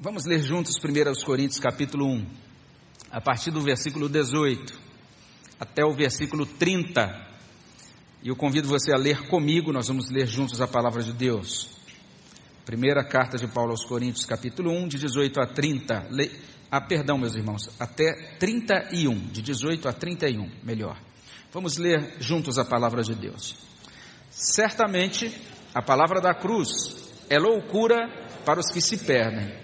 Vamos ler juntos 1 Coríntios capítulo 1, a partir do versículo 18 até o versículo 30. E eu convido você a ler comigo, nós vamos ler juntos a palavra de Deus. Primeira carta de Paulo aos Coríntios, capítulo 1, de 18 a 30. Le... Ah, perdão, meus irmãos, até 31, de 18 a 31, melhor. Vamos ler juntos a palavra de Deus. Certamente, a palavra da cruz é loucura para os que se perdem,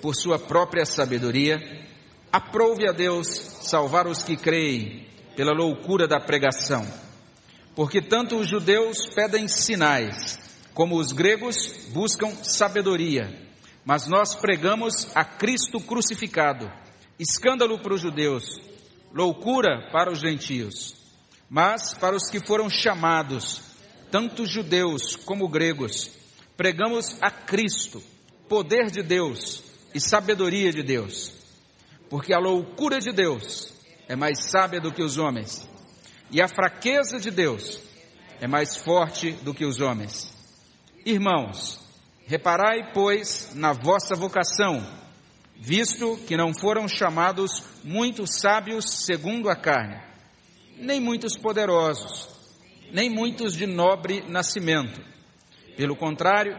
por sua própria sabedoria, aprove a Deus salvar os que creem pela loucura da pregação. Porque tanto os judeus pedem sinais, como os gregos buscam sabedoria. Mas nós pregamos a Cristo crucificado, escândalo para os judeus loucura para os gentios, mas para os que foram chamados, tanto judeus como gregos, pregamos a Cristo, poder de Deus e sabedoria de Deus, porque a loucura de Deus é mais sábia do que os homens, e a fraqueza de Deus é mais forte do que os homens. Irmãos, reparai, pois, na vossa vocação, visto que não foram chamados muitos sábios segundo a carne, nem muitos poderosos, nem muitos de nobre nascimento. Pelo contrário,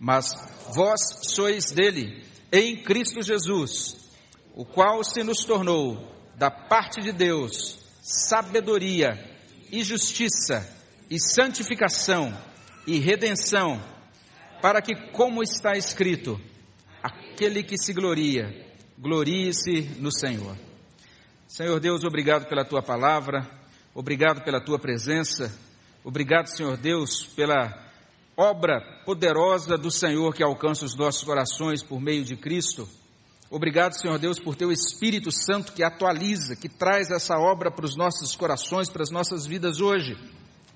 Mas vós sois dele, em Cristo Jesus, o qual se nos tornou, da parte de Deus, sabedoria e justiça e santificação e redenção, para que, como está escrito, aquele que se gloria, glorie-se no Senhor. Senhor Deus, obrigado pela tua palavra, obrigado pela tua presença, obrigado, Senhor Deus, pela obra poderosa do Senhor que alcança os nossos corações por meio de Cristo. Obrigado, Senhor Deus, por teu Espírito Santo que atualiza, que traz essa obra para os nossos corações, para as nossas vidas hoje.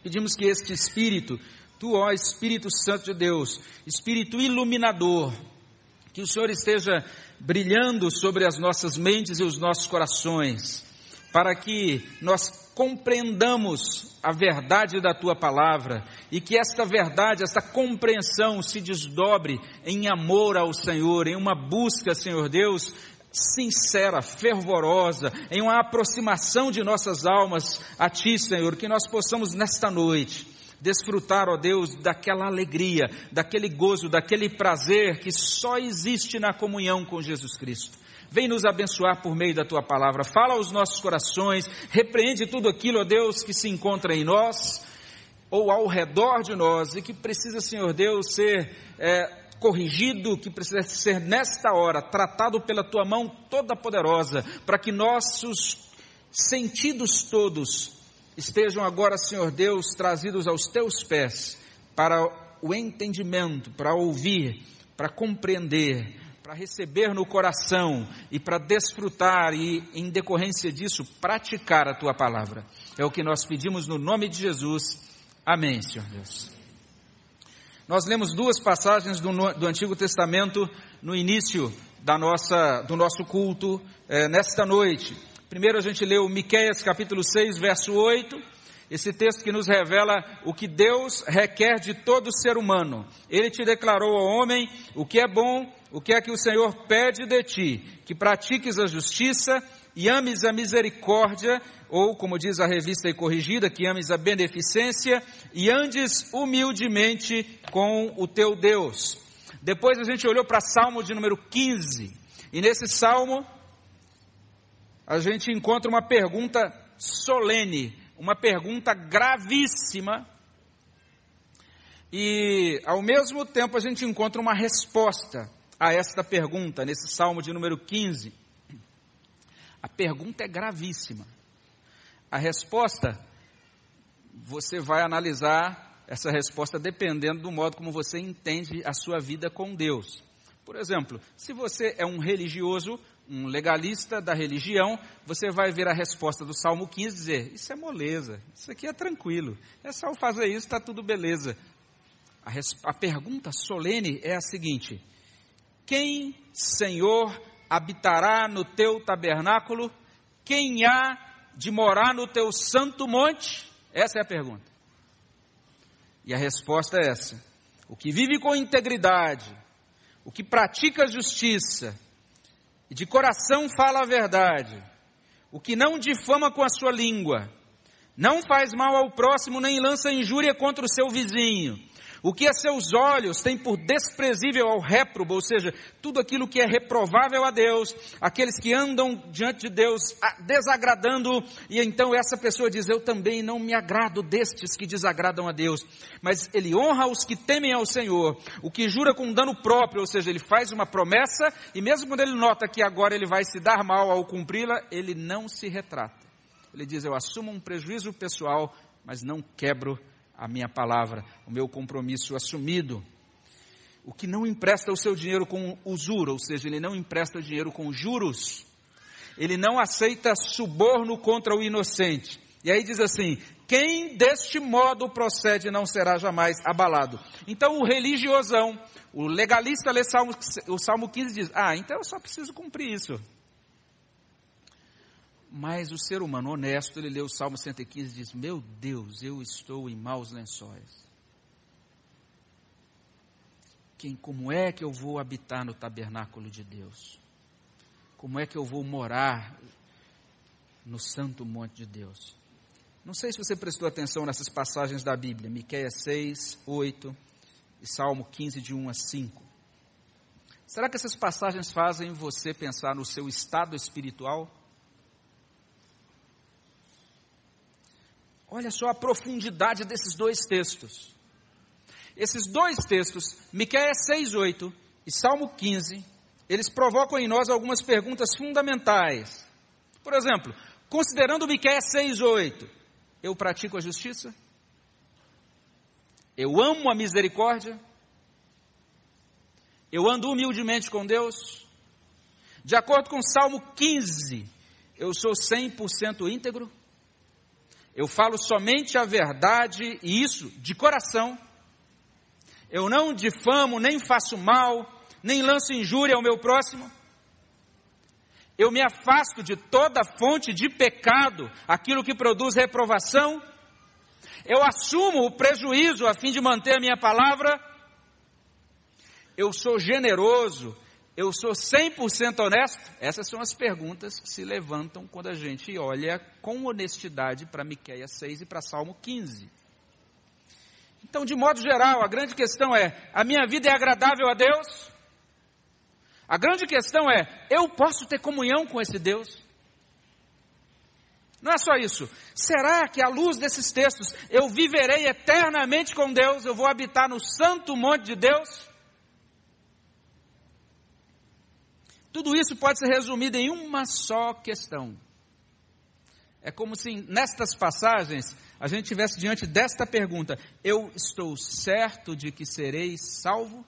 Pedimos que este Espírito, tu, ó Espírito Santo de Deus, Espírito iluminador, que o Senhor esteja brilhando sobre as nossas mentes e os nossos corações, para que nós compreendamos a verdade da tua palavra e que esta verdade, esta compreensão se desdobre em amor ao Senhor, em uma busca, Senhor Deus, sincera, fervorosa, em uma aproximação de nossas almas a Ti, Senhor, que nós possamos nesta noite desfrutar, ó Deus, daquela alegria, daquele gozo, daquele prazer que só existe na comunhão com Jesus Cristo. Vem nos abençoar por meio da tua palavra. Fala aos nossos corações, repreende tudo aquilo, ó Deus, que se encontra em nós ou ao redor de nós e que precisa, Senhor Deus, ser é, corrigido, que precisa ser nesta hora tratado pela tua mão toda poderosa, para que nossos sentidos todos estejam agora, Senhor Deus, trazidos aos teus pés para o entendimento, para ouvir, para compreender, para receber no coração e para desfrutar e, em decorrência disso, praticar a tua palavra. É o que nós pedimos no nome de Jesus. Amém, Senhor Deus. Nós lemos duas passagens do, do Antigo Testamento no início da nossa, do nosso culto eh, nesta noite. Primeiro a gente leu Miqueias capítulo 6, verso 8, esse texto que nos revela o que Deus requer de todo ser humano. Ele te declarou ao homem o que é bom, o que é que o Senhor pede de ti, que pratiques a justiça e ames a misericórdia, ou como diz a revista e corrigida, que ames a beneficência e andes humildemente com o teu Deus. Depois a gente olhou para Salmo de número 15, E nesse salmo, a gente encontra uma pergunta solene, uma pergunta gravíssima, e ao mesmo tempo a gente encontra uma resposta a esta pergunta, nesse salmo de número 15. A pergunta é gravíssima. A resposta, você vai analisar essa resposta dependendo do modo como você entende a sua vida com Deus. Por exemplo, se você é um religioso, um legalista da religião, você vai ver a resposta do Salmo 15 e dizer: Isso é moleza, isso aqui é tranquilo, é só fazer isso, está tudo beleza. A, res, a pergunta solene é a seguinte: Quem, Senhor, habitará no teu tabernáculo? Quem há de morar no teu santo monte? Essa é a pergunta. E a resposta é essa: o que vive com integridade, o que pratica justiça e de coração fala a verdade, o que não difama com a sua língua, não faz mal ao próximo nem lança injúria contra o seu vizinho, o que a seus olhos tem por desprezível ao réprobo, ou seja, tudo aquilo que é reprovável a Deus, aqueles que andam diante de Deus desagradando, e então essa pessoa diz: Eu também não me agrado destes que desagradam a Deus, mas ele honra os que temem ao Senhor, o que jura com dano próprio, ou seja, ele faz uma promessa, e mesmo quando ele nota que agora ele vai se dar mal ao cumpri-la, ele não se retrata. Ele diz: Eu assumo um prejuízo pessoal, mas não quebro a minha palavra, o meu compromisso assumido. O que não empresta o seu dinheiro com usura, ou seja, ele não empresta dinheiro com juros. Ele não aceita suborno contra o inocente. E aí diz assim: quem deste modo procede não será jamais abalado. Então o religiosão, o legalista lê Salmo, o Salmo 15 diz: Ah, então eu só preciso cumprir isso. Mas o ser humano honesto, ele lê o Salmo 115 e diz: Meu Deus, eu estou em maus lençóis. Quem, como é que eu vou habitar no tabernáculo de Deus? Como é que eu vou morar no santo monte de Deus? Não sei se você prestou atenção nessas passagens da Bíblia, Miqueias 6, 8 e Salmo 15, de 1 a 5. Será que essas passagens fazem você pensar no seu estado espiritual? Olha só a profundidade desses dois textos. Esses dois textos, Miqueias 6:8 e Salmo 15, eles provocam em nós algumas perguntas fundamentais. Por exemplo, considerando Miqueias 6:8, eu pratico a justiça? Eu amo a misericórdia? Eu ando humildemente com Deus? De acordo com Salmo 15, eu sou 100% íntegro? Eu falo somente a verdade e isso de coração. Eu não difamo, nem faço mal, nem lanço injúria ao meu próximo. Eu me afasto de toda fonte de pecado, aquilo que produz reprovação. Eu assumo o prejuízo a fim de manter a minha palavra. Eu sou generoso eu sou 100% honesto? Essas são as perguntas que se levantam quando a gente olha com honestidade para Miqueias 6 e para Salmo 15. Então, de modo geral, a grande questão é: a minha vida é agradável a Deus? A grande questão é: eu posso ter comunhão com esse Deus? Não é só isso. Será que à luz desses textos eu viverei eternamente com Deus? Eu vou habitar no santo monte de Deus? Tudo isso pode ser resumido em uma só questão. É como se nestas passagens a gente tivesse diante desta pergunta: Eu estou certo de que serei salvo?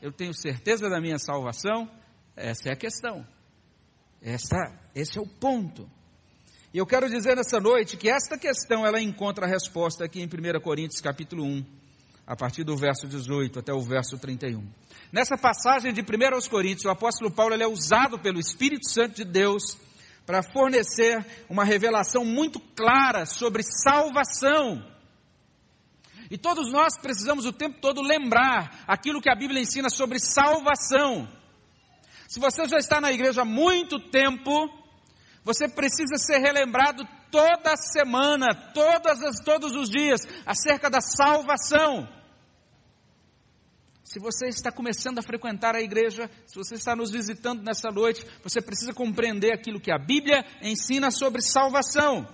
Eu tenho certeza da minha salvação? Essa é a questão. Essa, esse é o ponto. E eu quero dizer nessa noite que esta questão ela encontra a resposta aqui em 1 Coríntios capítulo 1, a partir do verso 18 até o verso 31. Nessa passagem de 1 aos Coríntios, o apóstolo Paulo é usado pelo Espírito Santo de Deus para fornecer uma revelação muito clara sobre salvação. E todos nós precisamos o tempo todo lembrar aquilo que a Bíblia ensina sobre salvação. Se você já está na igreja há muito tempo, você precisa ser relembrado toda semana, todas as, todos os dias, acerca da salvação. Se você está começando a frequentar a igreja, se você está nos visitando nessa noite, você precisa compreender aquilo que a Bíblia ensina sobre salvação.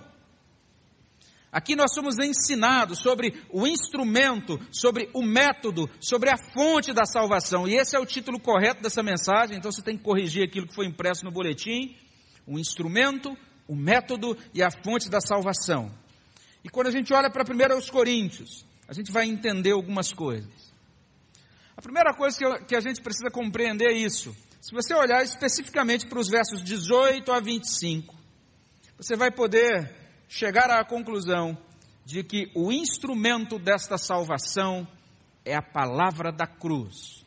Aqui nós somos ensinados sobre o instrumento, sobre o método, sobre a fonte da salvação. E esse é o título correto dessa mensagem, então você tem que corrigir aquilo que foi impresso no boletim: o instrumento, o método e a fonte da salvação. E quando a gente olha para 1 Coríntios, a gente vai entender algumas coisas. A primeira coisa que, eu, que a gente precisa compreender é isso. Se você olhar especificamente para os versos 18 a 25, você vai poder chegar à conclusão de que o instrumento desta salvação é a palavra da cruz.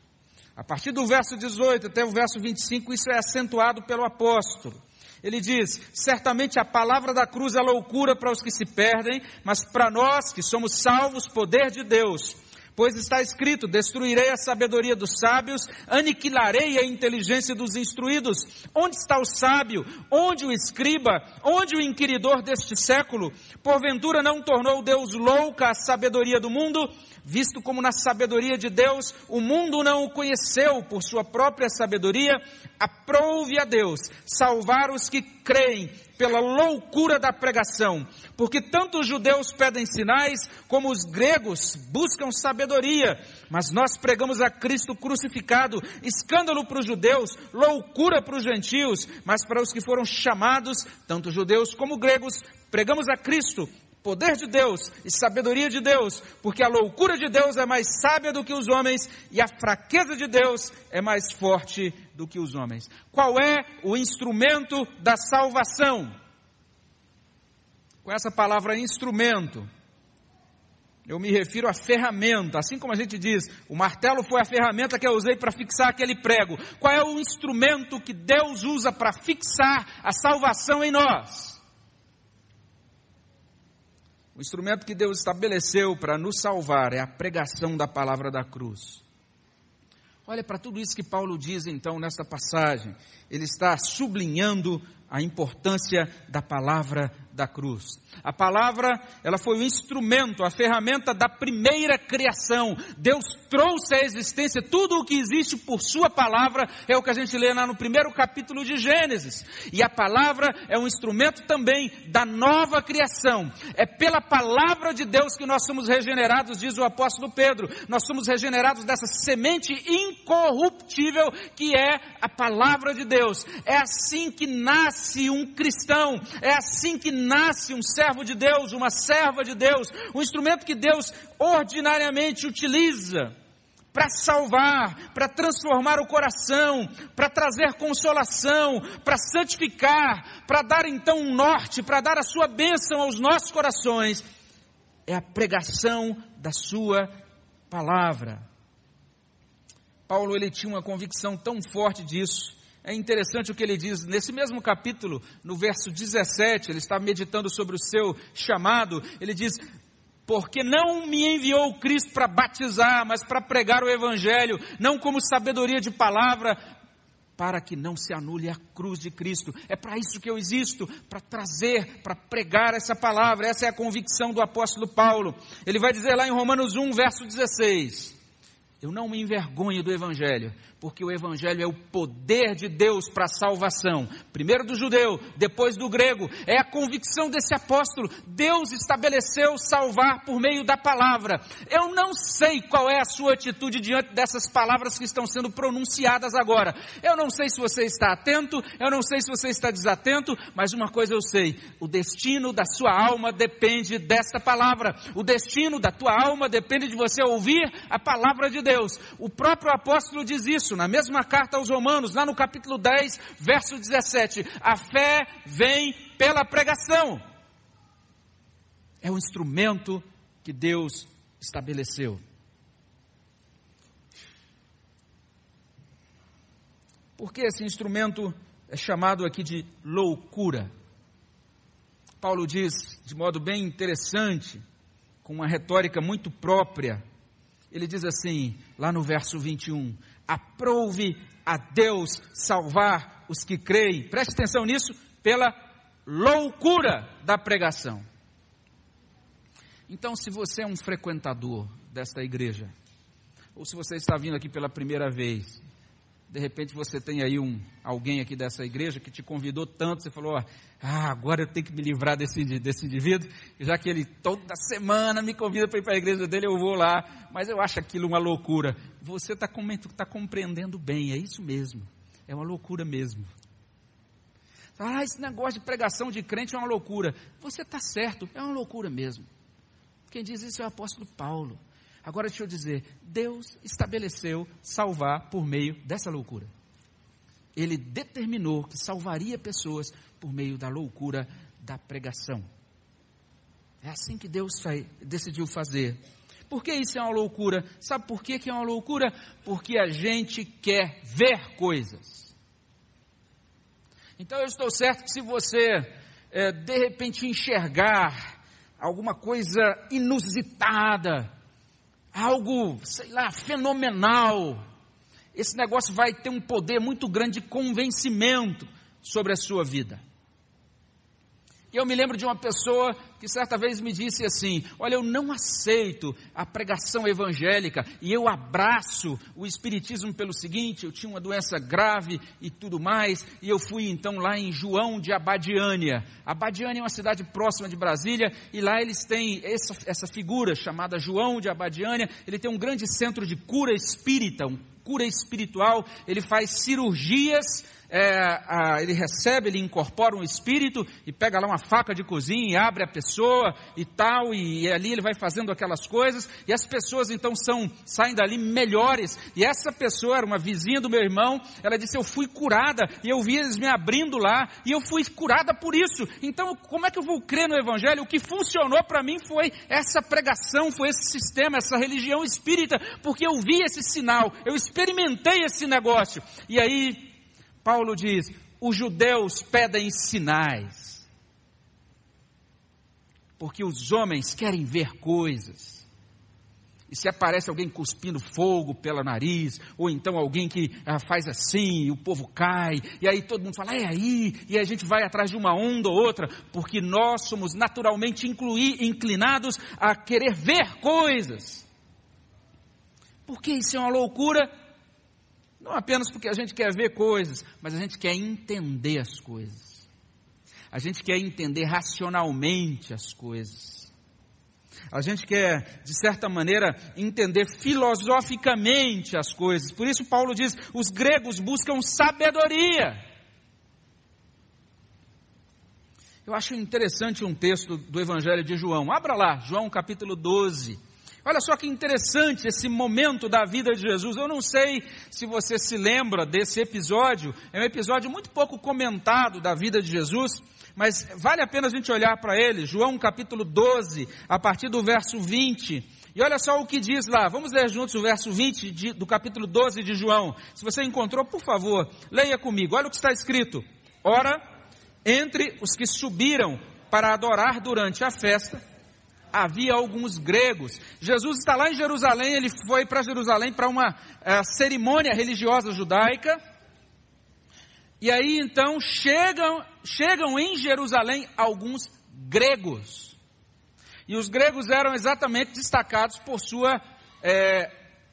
A partir do verso 18 até o verso 25, isso é acentuado pelo apóstolo. Ele diz: certamente a palavra da cruz é loucura para os que se perdem, mas para nós que somos salvos, poder de Deus. Pois está escrito: Destruirei a sabedoria dos sábios, aniquilarei a inteligência dos instruídos. Onde está o sábio? Onde o escriba? Onde o inquiridor deste século? Porventura não tornou Deus louca a sabedoria do mundo? Visto como na sabedoria de Deus o mundo não o conheceu por sua própria sabedoria, aprove a Deus salvar os que creem pela loucura da pregação, porque tanto os judeus pedem sinais, como os gregos buscam sabedoria, mas nós pregamos a Cristo crucificado, escândalo para os judeus, loucura para os gentios, mas para os que foram chamados, tanto judeus como gregos, pregamos a Cristo, poder de Deus e sabedoria de Deus, porque a loucura de Deus é mais sábia do que os homens e a fraqueza de Deus é mais forte do que os homens. Qual é o instrumento da salvação? Com essa palavra instrumento, eu me refiro à ferramenta, assim como a gente diz, o martelo foi a ferramenta que eu usei para fixar aquele prego. Qual é o instrumento que Deus usa para fixar a salvação em nós? O instrumento que Deus estabeleceu para nos salvar é a pregação da palavra da cruz. Olha para tudo isso que Paulo diz então nesta passagem. Ele está sublinhando a importância da palavra da cruz. A palavra, ela foi o instrumento, a ferramenta da primeira criação. Deus trouxe à existência tudo o que existe por sua palavra, é o que a gente lê lá no primeiro capítulo de Gênesis. E a palavra é um instrumento também da nova criação. É pela palavra de Deus que nós somos regenerados, diz o apóstolo Pedro. Nós somos regenerados dessa semente incorruptível que é a palavra de Deus. É assim que nasce um cristão, é assim que nasce um servo de Deus, uma serva de Deus, um instrumento que Deus ordinariamente utiliza para salvar, para transformar o coração, para trazer consolação, para santificar, para dar então um norte, para dar a sua bênção aos nossos corações, é a pregação da sua palavra. Paulo ele tinha uma convicção tão forte disso é interessante o que ele diz nesse mesmo capítulo, no verso 17, ele está meditando sobre o seu chamado, ele diz: Porque não me enviou Cristo para batizar, mas para pregar o Evangelho, não como sabedoria de palavra, para que não se anule a cruz de Cristo. É para isso que eu existo, para trazer, para pregar essa palavra. Essa é a convicção do apóstolo Paulo. Ele vai dizer lá em Romanos 1, verso 16: Eu não me envergonho do Evangelho, porque o Evangelho é o poder de Deus para a salvação, primeiro do judeu, depois do grego, é a convicção desse apóstolo. Deus estabeleceu salvar por meio da palavra. Eu não sei qual é a sua atitude diante dessas palavras que estão sendo pronunciadas agora. Eu não sei se você está atento, eu não sei se você está desatento, mas uma coisa eu sei: o destino da sua alma depende desta palavra, o destino da tua alma depende de você ouvir a palavra de Deus. O próprio apóstolo diz isso isso na mesma carta aos Romanos, lá no capítulo 10, verso 17. A fé vem pela pregação. É o instrumento que Deus estabeleceu. Por que esse instrumento é chamado aqui de loucura? Paulo diz de modo bem interessante, com uma retórica muito própria, ele diz assim, lá no verso 21, Aprove a Deus salvar os que creem. Preste atenção nisso, pela loucura da pregação. Então, se você é um frequentador desta igreja, ou se você está vindo aqui pela primeira vez, de repente você tem aí um, alguém aqui dessa igreja que te convidou tanto, você falou, ah, agora eu tenho que me livrar desse, desse indivíduo, já que ele toda semana me convida para ir para a igreja dele, eu vou lá, mas eu acho aquilo uma loucura. Você está tá compreendendo bem, é isso mesmo, é uma loucura mesmo. Ah, esse negócio de pregação de crente é uma loucura. Você está certo, é uma loucura mesmo. Quem diz isso é o apóstolo Paulo. Agora deixa eu dizer, Deus estabeleceu salvar por meio dessa loucura. Ele determinou que salvaria pessoas por meio da loucura da pregação. É assim que Deus decidiu fazer. Por que isso é uma loucura? Sabe por que, que é uma loucura? Porque a gente quer ver coisas. Então eu estou certo que se você é, de repente enxergar alguma coisa inusitada, algo, sei lá, fenomenal. Esse negócio vai ter um poder muito grande de convencimento sobre a sua vida. E eu me lembro de uma pessoa que certa vez me disse assim: Olha, eu não aceito a pregação evangélica e eu abraço o Espiritismo pelo seguinte: eu tinha uma doença grave e tudo mais, e eu fui então lá em João de Abadiânia. Abadiânia é uma cidade próxima de Brasília e lá eles têm essa, essa figura chamada João de Abadiânia. Ele tem um grande centro de cura espírita, um cura espiritual, ele faz cirurgias é, a, ele recebe, ele incorpora um espírito e pega lá uma faca de cozinha e abre a pessoa e tal, e, e, ali ele vai fazendo aquelas coisas, e as pessoas então são, saem dali melhores, e essa pessoa era uma vizinha do meu irmão, ela disse, eu fui curada, e eu vi eles me abrindo lá, e eu fui curada por isso, então como é que eu vou crer no evangelho? O que funcionou para mim foi essa pregação, foi esse sistema, essa religião espírita, porque eu vi esse sinal, eu experimentei esse negócio, e aí Paulo diz: os judeus pedem sinais, porque os homens querem ver coisas. E se aparece alguém cuspindo fogo pela nariz, ou então alguém que ah, faz assim, e o povo cai, e aí todo mundo fala, é aí, e a gente vai atrás de uma onda ou outra, porque nós somos naturalmente incluir, inclinados a querer ver coisas. Porque isso é uma loucura não apenas porque a gente quer ver coisas, mas a gente quer entender as coisas. A gente quer entender racionalmente as coisas. A gente quer, de certa maneira, entender filosoficamente as coisas. Por isso, Paulo diz: os gregos buscam sabedoria. Eu acho interessante um texto do Evangelho de João. Abra lá, João capítulo 12. Olha só que interessante esse momento da vida de Jesus. Eu não sei se você se lembra desse episódio. É um episódio muito pouco comentado da vida de Jesus, mas vale a pena a gente olhar para ele. João capítulo 12, a partir do verso 20. E olha só o que diz lá. Vamos ler juntos o verso 20 de, do capítulo 12 de João. Se você encontrou, por favor, leia comigo. Olha o que está escrito. Ora, entre os que subiram para adorar durante a festa, havia alguns gregos. Jesus está lá em Jerusalém, ele foi para Jerusalém para uma é, cerimônia religiosa judaica. E aí então chegam, chegam em Jerusalém alguns gregos. E os gregos eram exatamente destacados por sua é,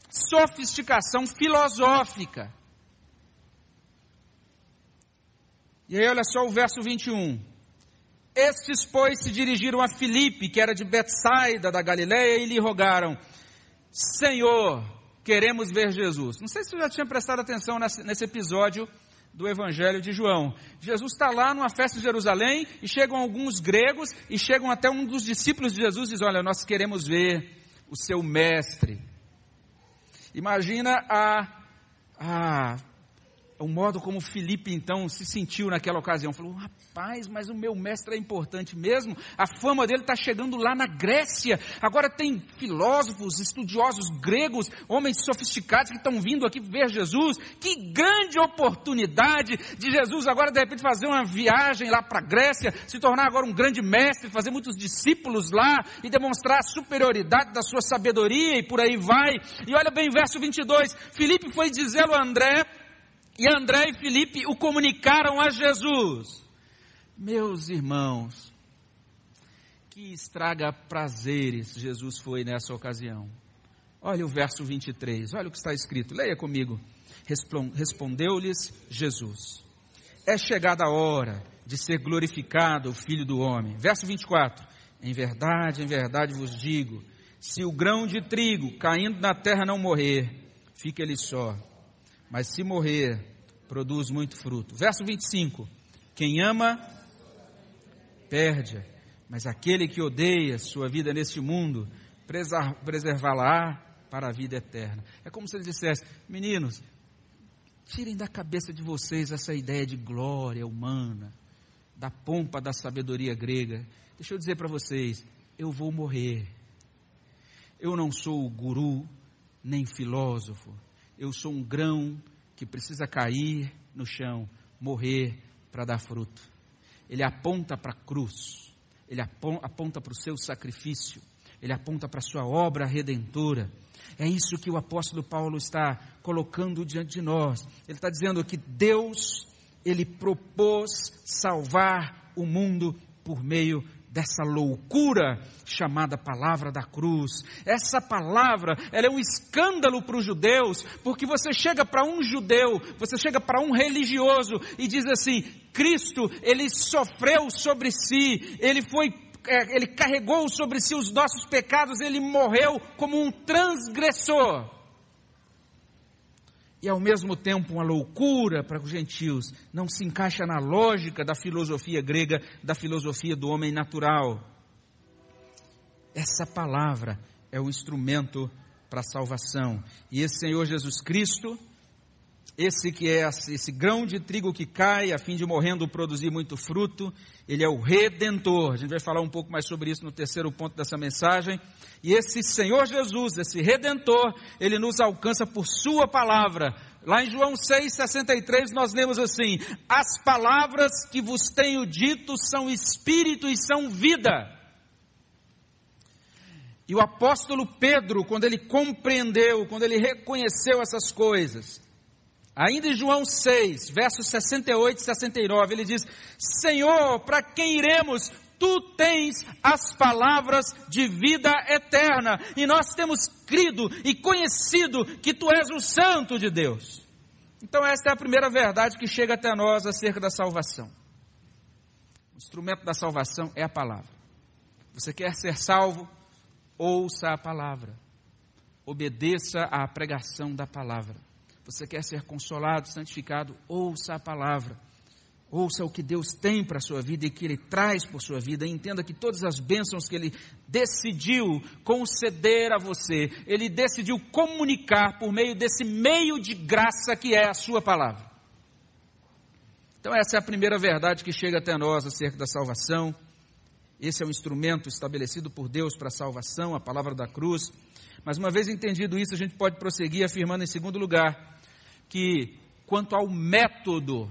sofisticação filosófica. E aí, olha só o verso 21. Estes, pois, se dirigiram a Filipe, que era de Betsaida da Galiléia, e lhe rogaram: Senhor, queremos ver Jesus. Não sei se você já tinha prestado atenção nesse, episódio do Evangelho de João. Jesus está lá numa festa em Jerusalém e chegam alguns gregos e chegam até um dos discípulos de Jesus e diz: Olha, nós queremos ver o seu mestre. Imagina a, a o modo como Felipe então se sentiu naquela ocasião. Falou, rapaz, mas o meu mestre é importante mesmo. A fama dele está chegando lá na Grécia. Agora tem filósofos, estudiosos gregos, homens sofisticados que estão vindo aqui ver Jesus. Que grande oportunidade de Jesus agora de repente fazer uma viagem lá para a Grécia, se tornar agora um grande mestre, fazer muitos discípulos lá e demonstrar a superioridade da sua sabedoria e por aí vai. E olha bem, verso 22. Felipe foi dizê-lo a André e André e Felipe o comunicaram a Jesus. Meus irmãos, que estraga prazeres Jesus foi nessa ocasião. Olha o verso 23, olha o que está escrito, leia comigo. Respondeu-lhes Jesus: É chegada a hora de ser glorificado o Filho do Homem. Verso 24: Em verdade, em verdade vos digo: se o grão de trigo caindo na terra não morrer, fica ele só, mas se morrer, produz muito fruto. Verso 25: Quem ama, perde, mas aquele que odeia sua vida neste mundo, preservá-la para a vida eterna. É como se ele dissesse: meninos, tirem da cabeça de vocês essa ideia de glória humana, da pompa da sabedoria grega. Deixa eu dizer para vocês: eu vou morrer. Eu não sou guru nem filósofo. Eu sou um grão que precisa cair no chão, morrer para dar fruto. Ele aponta para a cruz, ele aponta para o seu sacrifício, ele aponta para a sua obra redentora. É isso que o apóstolo Paulo está colocando diante de nós. Ele está dizendo que Deus, ele propôs salvar o mundo por meio dessa loucura chamada palavra da cruz. Essa palavra, ela é um escândalo para os judeus, porque você chega para um judeu, você chega para um religioso e diz assim: Cristo, ele sofreu sobre si, ele foi é, ele carregou sobre si os nossos pecados, ele morreu como um transgressor. E ao mesmo tempo uma loucura para os gentios, não se encaixa na lógica da filosofia grega, da filosofia do homem natural. Essa palavra é o instrumento para a salvação. E esse Senhor Jesus Cristo, esse que é esse grão de trigo que cai a fim de morrendo produzir muito fruto, ele é o redentor. A gente vai falar um pouco mais sobre isso no terceiro ponto dessa mensagem. E esse Senhor Jesus, esse redentor, ele nos alcança por sua palavra. Lá em João 6:63 nós lemos assim: As palavras que vos tenho dito são espírito e são vida. E o apóstolo Pedro, quando ele compreendeu, quando ele reconheceu essas coisas, Ainda em João 6, versos 68 e 69, ele diz: Senhor, para quem iremos? Tu tens as palavras de vida eterna, e nós temos crido e conhecido que tu és o Santo de Deus. Então, esta é a primeira verdade que chega até nós acerca da salvação. O instrumento da salvação é a palavra. Você quer ser salvo? Ouça a palavra. Obedeça à pregação da palavra. Você quer ser consolado, santificado? Ouça a palavra. Ouça o que Deus tem para a sua vida e que Ele traz por sua vida. E entenda que todas as bênçãos que Ele decidiu conceder a você, Ele decidiu comunicar por meio desse meio de graça que é a Sua palavra. Então, essa é a primeira verdade que chega até nós acerca da salvação. Esse é o instrumento estabelecido por Deus para a salvação, a palavra da cruz. Mas uma vez entendido isso, a gente pode prosseguir afirmando em segundo lugar que, quanto ao método,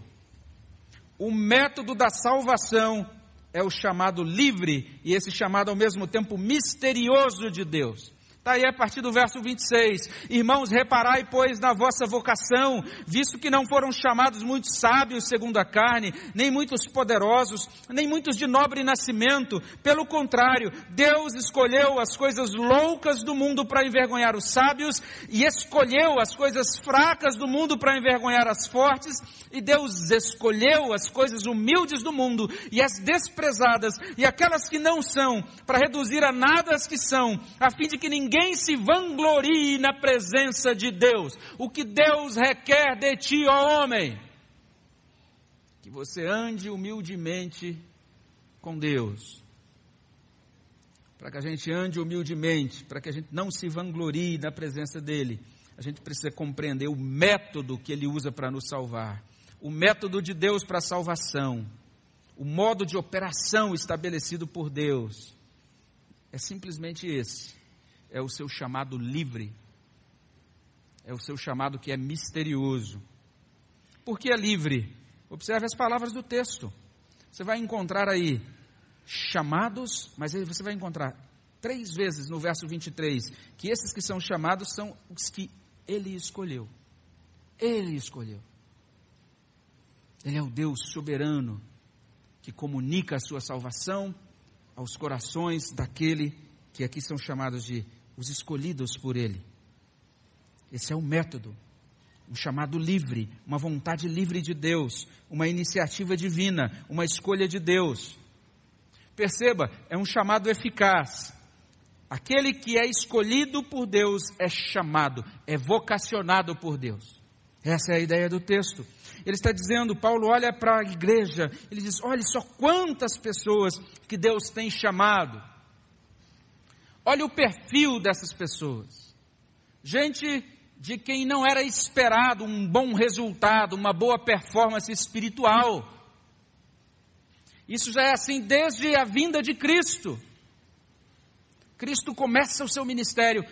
o método da salvação é o chamado livre e esse chamado ao mesmo tempo misterioso de Deus. Está aí a partir do verso 26. Irmãos, reparai, pois, na vossa vocação, visto que não foram chamados muitos sábios segundo a carne, nem muitos poderosos, nem muitos de nobre nascimento. Pelo contrário, Deus escolheu as coisas loucas do mundo para envergonhar os sábios, e escolheu as coisas fracas do mundo para envergonhar as fortes, e Deus escolheu as coisas humildes do mundo e as desprezadas, e aquelas que não são, para reduzir a nada as que são, a fim de que ninguém ninguém se vanglorie na presença de Deus. O que Deus requer de ti, ó homem, que você ande humildemente com Deus. Para que a gente ande humildemente, para que a gente não se vanglorie na presença dEle, a gente precisa compreender o método que Ele usa para nos salvar, o método de Deus para a salvação, o modo de operação estabelecido por Deus. É simplesmente esse é o seu chamado livre, é o seu chamado que é misterioso. Por que é livre? Observe as palavras do texto. Você vai encontrar aí chamados, mas você vai encontrar três vezes no verso 23 que esses que são chamados são os que ele escolheu. Ele escolheu. Ele é o Deus soberano que comunica a sua salvação aos corações daquele que aqui são chamados de os escolhidos por Ele. Esse é o método. Um chamado livre, uma vontade livre de Deus, uma iniciativa divina, uma escolha de Deus. Perceba, é um chamado eficaz. Aquele que é escolhido por Deus é chamado, é vocacionado por Deus. Essa é a ideia do texto. Ele está dizendo, Paulo olha para a igreja, ele diz: olhe só quantas pessoas que Deus tem chamado. Olha o perfil dessas pessoas. Gente de quem não era esperado um bom resultado, uma boa performance espiritual. Isso já é assim desde a vinda de Cristo. Cristo começa o seu ministério,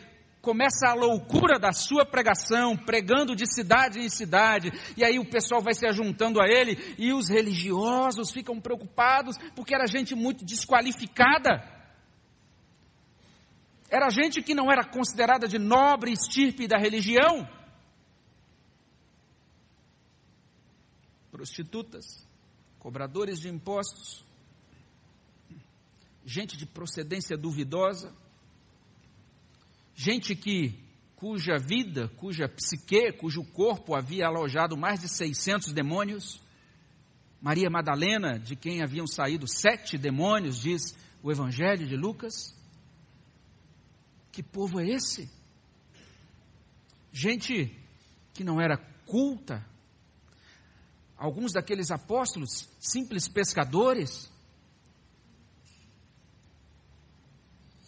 começa a loucura da sua pregação, pregando de cidade em cidade, e aí o pessoal vai se ajuntando a ele, e os religiosos ficam preocupados, porque era gente muito desqualificada. Era gente que não era considerada de nobre estirpe da religião. Prostitutas, cobradores de impostos, gente de procedência duvidosa, gente que cuja vida, cuja psique, cujo corpo havia alojado mais de 600 demônios. Maria Madalena, de quem haviam saído sete demônios, diz o Evangelho de Lucas. Que povo é esse? Gente que não era culta. Alguns daqueles apóstolos, simples pescadores.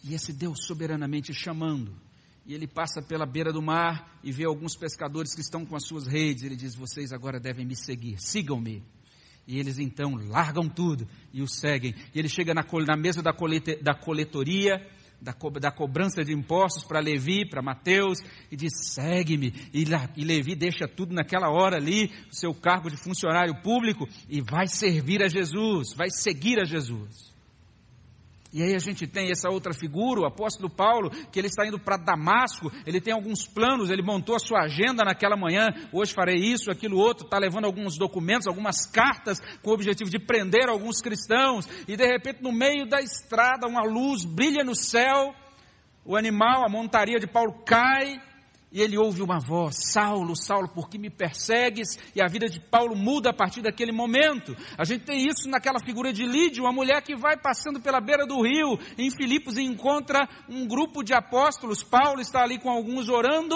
E esse Deus soberanamente chamando. E ele passa pela beira do mar e vê alguns pescadores que estão com as suas redes. Ele diz: Vocês agora devem me seguir, sigam-me. E eles então largam tudo e o seguem. E ele chega na, na mesa da, colete, da coletoria da, da cobrança de impostos para Levi, para Mateus, e diz: segue-me. E, e Levi deixa tudo naquela hora ali, o seu cargo de funcionário público, e vai servir a Jesus, vai seguir a Jesus. E aí a gente tem essa outra figura, o apóstolo Paulo, que ele está indo para Damasco, ele tem alguns planos, ele montou a sua agenda naquela manhã, hoje farei isso, aquilo outro, está levando alguns documentos, algumas cartas, com o objetivo de prender alguns cristãos, e de repente no meio da estrada uma luz brilha no céu, o animal, a montaria de Paulo cai, e ele ouve uma voz: Saulo, Saulo, por que me persegues? E a vida de Paulo muda a partir daquele momento. A gente tem isso naquela figura de Lídia, uma mulher que vai passando pela beira do rio, em Filipos, e encontra um grupo de apóstolos. Paulo está ali com alguns orando,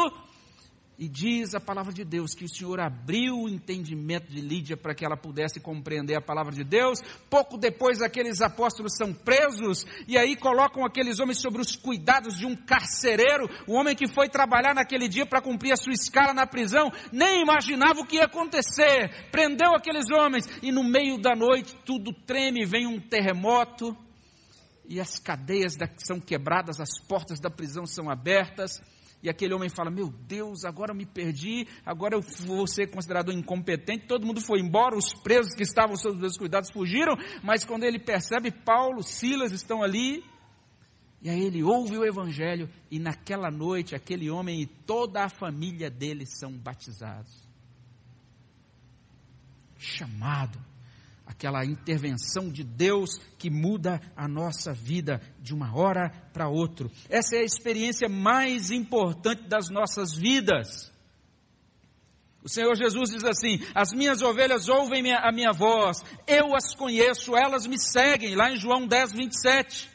e diz a palavra de Deus que o Senhor abriu o entendimento de Lídia para que ela pudesse compreender a palavra de Deus. Pouco depois, aqueles apóstolos são presos e aí colocam aqueles homens sobre os cuidados de um carcereiro. O homem que foi trabalhar naquele dia para cumprir a sua escala na prisão nem imaginava o que ia acontecer. Prendeu aqueles homens e no meio da noite tudo treme, vem um terremoto e as cadeias são quebradas, as portas da prisão são abertas e aquele homem fala: Meu Deus, agora eu me perdi, agora eu vou ser considerado incompetente. Todo mundo foi embora, os presos que estavam sob os cuidados fugiram, mas quando ele percebe, Paulo, Silas estão ali. E aí ele ouve o evangelho, e naquela noite, aquele homem e toda a família dele são batizados. Chamado aquela intervenção de Deus que muda a nossa vida de uma hora para outra. Essa é a experiência mais importante das nossas vidas. O Senhor Jesus diz assim: As minhas ovelhas ouvem a minha voz, eu as conheço, elas me seguem, lá em João 10, 27.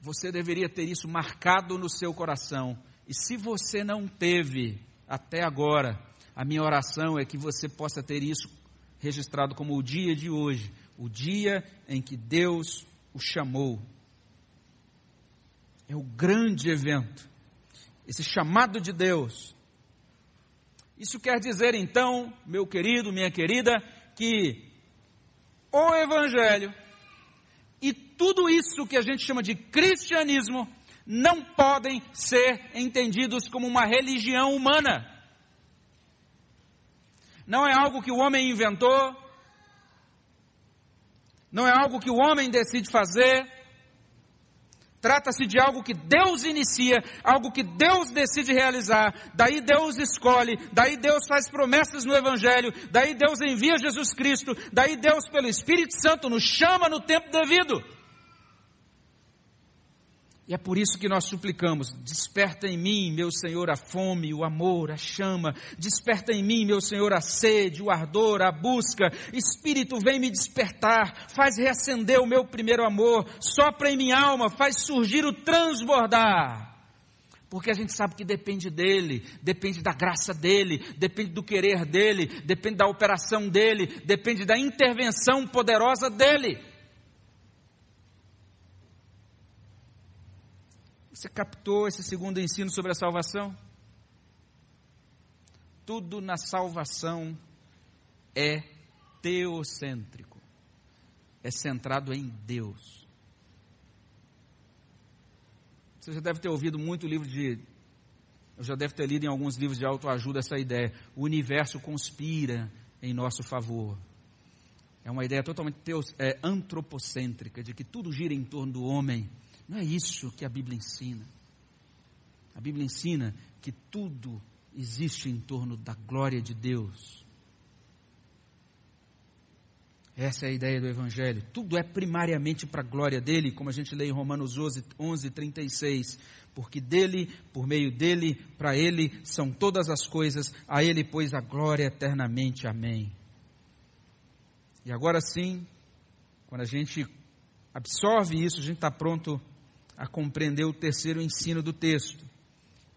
Você deveria ter isso marcado no seu coração, e se você não teve até agora, a minha oração é que você possa ter isso registrado como o dia de hoje, o dia em que Deus o chamou. É o grande evento, esse chamado de Deus. Isso quer dizer então, meu querido, minha querida, que o Evangelho e tudo isso que a gente chama de cristianismo não podem ser entendidos como uma religião humana não é algo que o homem inventou, não é algo que o homem decide fazer. Trata-se de algo que Deus inicia, algo que Deus decide realizar. Daí Deus escolhe, daí Deus faz promessas no Evangelho, daí Deus envia Jesus Cristo, daí Deus, pelo Espírito Santo, nos chama no tempo devido. E é por isso que nós suplicamos: desperta em mim, meu Senhor, a fome, o amor, a chama. Desperta em mim, meu Senhor, a sede, o ardor, a busca. Espírito, vem me despertar, faz reacender o meu primeiro amor. Sopra em minha alma, faz surgir o transbordar. Porque a gente sabe que depende dele, depende da graça dele, depende do querer dele, depende da operação dele, depende da intervenção poderosa dele. Você captou esse segundo ensino sobre a salvação? Tudo na salvação é teocêntrico, é centrado em Deus. Você já deve ter ouvido muito livro de. Eu já deve ter lido em alguns livros de autoajuda essa ideia. O universo conspira em nosso favor. É uma ideia totalmente teos, é, antropocêntrica, de que tudo gira em torno do homem não é isso que a Bíblia ensina. A Bíblia ensina que tudo existe em torno da glória de Deus. Essa é a ideia do Evangelho. Tudo é primariamente para a glória dele, como a gente lê em Romanos 11, 11 36. Porque dele, por meio dele, para ele são todas as coisas, a ele, pois, a glória eternamente. Amém. E agora sim, quando a gente absorve isso, a gente está pronto a compreender o terceiro ensino do texto.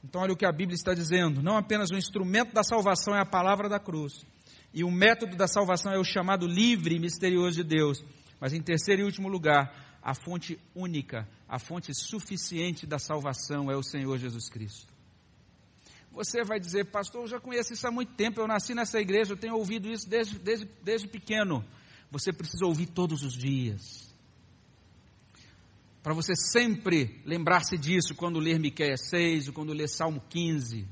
Então, olha o que a Bíblia está dizendo: não apenas o instrumento da salvação é a palavra da cruz, e o método da salvação é o chamado livre e misterioso de Deus, mas em terceiro e último lugar, a fonte única, a fonte suficiente da salvação é o Senhor Jesus Cristo. Você vai dizer, pastor, eu já conheço isso há muito tempo, eu nasci nessa igreja, eu tenho ouvido isso desde, desde, desde pequeno. Você precisa ouvir todos os dias para você sempre lembrar-se disso quando ler Miqueias 6 ou quando ler Salmo 15.